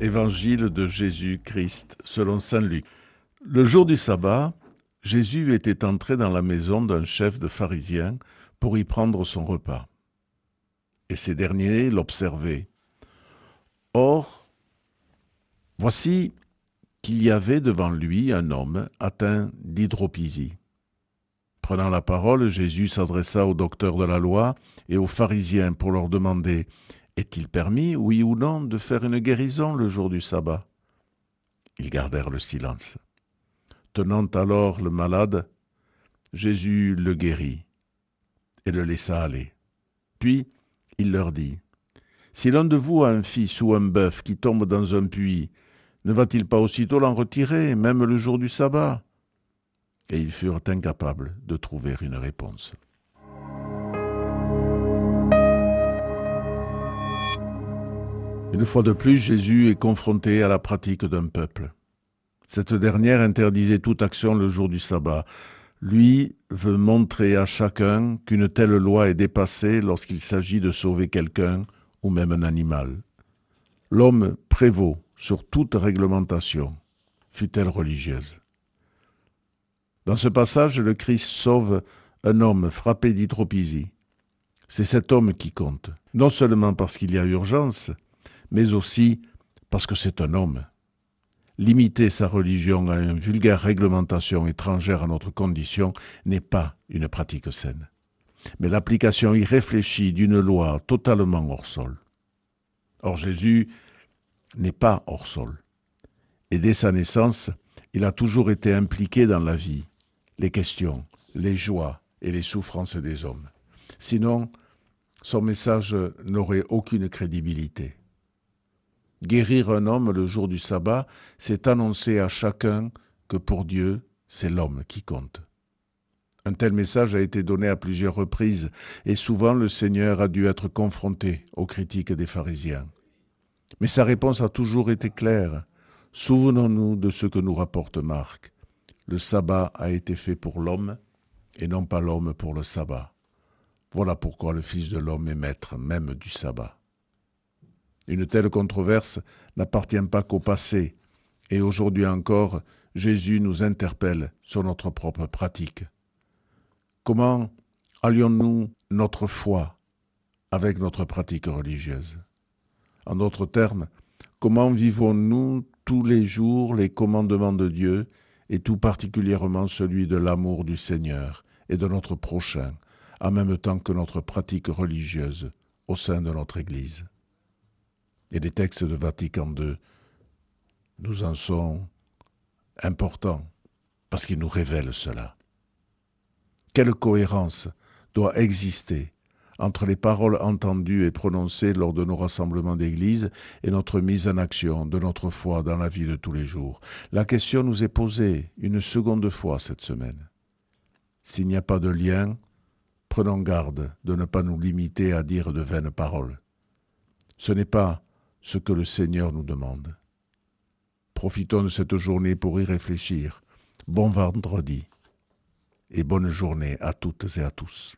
Évangile de Jésus-Christ selon Saint Luc. Le jour du sabbat, Jésus était entré dans la maison d'un chef de pharisiens pour y prendre son repas. Et ces derniers l'observaient. Or, voici qu'il y avait devant lui un homme atteint d'hydropisie. Prenant la parole, Jésus s'adressa aux docteurs de la loi et aux pharisiens pour leur demander est-il permis, oui ou non, de faire une guérison le jour du sabbat? Ils gardèrent le silence. Tenant alors le malade, Jésus le guérit et le laissa aller. Puis il leur dit, Si l'un de vous a un fils ou un bœuf qui tombe dans un puits, ne va-t-il pas aussitôt l'en retirer, même le jour du sabbat? Et ils furent incapables de trouver une réponse. Une fois de plus, Jésus est confronté à la pratique d'un peuple. Cette dernière interdisait toute action le jour du sabbat. Lui veut montrer à chacun qu'une telle loi est dépassée lorsqu'il s'agit de sauver quelqu'un ou même un animal. L'homme prévaut sur toute réglementation, fut-elle religieuse. Dans ce passage, le Christ sauve un homme frappé d'hydropisie. C'est cet homme qui compte, non seulement parce qu'il y a urgence, mais aussi parce que c'est un homme. Limiter sa religion à une vulgaire réglementation étrangère à notre condition n'est pas une pratique saine, mais l'application irréfléchie d'une loi totalement hors sol. Or Jésus n'est pas hors sol, et dès sa naissance, il a toujours été impliqué dans la vie, les questions, les joies et les souffrances des hommes. Sinon, son message n'aurait aucune crédibilité. Guérir un homme le jour du sabbat, c'est annoncer à chacun que pour Dieu, c'est l'homme qui compte. Un tel message a été donné à plusieurs reprises, et souvent le Seigneur a dû être confronté aux critiques des pharisiens. Mais sa réponse a toujours été claire. Souvenons-nous de ce que nous rapporte Marc. Le sabbat a été fait pour l'homme, et non pas l'homme pour le sabbat. Voilà pourquoi le Fils de l'homme est maître même du sabbat. Une telle controverse n'appartient pas qu'au passé, et aujourd'hui encore, Jésus nous interpelle sur notre propre pratique. Comment allions-nous notre foi avec notre pratique religieuse? En d'autres termes, comment vivons-nous tous les jours les commandements de Dieu, et tout particulièrement celui de l'amour du Seigneur et de notre prochain, en même temps que notre pratique religieuse au sein de notre Église? Et les textes de Vatican II nous en sont importants parce qu'ils nous révèlent cela. Quelle cohérence doit exister entre les paroles entendues et prononcées lors de nos rassemblements d'Église et notre mise en action de notre foi dans la vie de tous les jours? La question nous est posée une seconde fois cette semaine. S'il n'y a pas de lien, prenons garde de ne pas nous limiter à dire de vaines paroles. Ce n'est pas ce que le Seigneur nous demande. Profitons de cette journée pour y réfléchir. Bon vendredi et bonne journée à toutes et à tous.